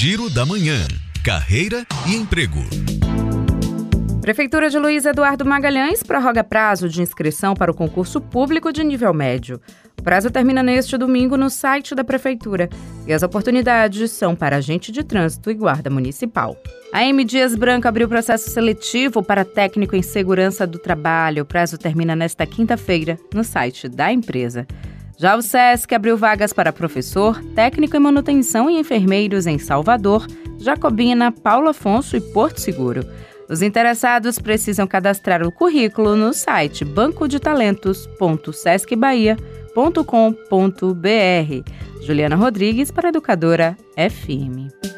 Giro da Manhã. Carreira e emprego. Prefeitura de Luiz Eduardo Magalhães prorroga prazo de inscrição para o concurso público de nível médio. O prazo termina neste domingo no site da Prefeitura e as oportunidades são para agente de trânsito e guarda municipal. A M. Dias Branco abriu processo seletivo para técnico em segurança do trabalho. O prazo termina nesta quinta-feira no site da empresa. Já o SESC abriu vagas para professor, técnico em manutenção e enfermeiros em Salvador, Jacobina, Paulo Afonso e Porto Seguro. Os interessados precisam cadastrar o currículo no site bancodetalentos.sescbahia.com.br. Juliana Rodrigues para Educadora FM.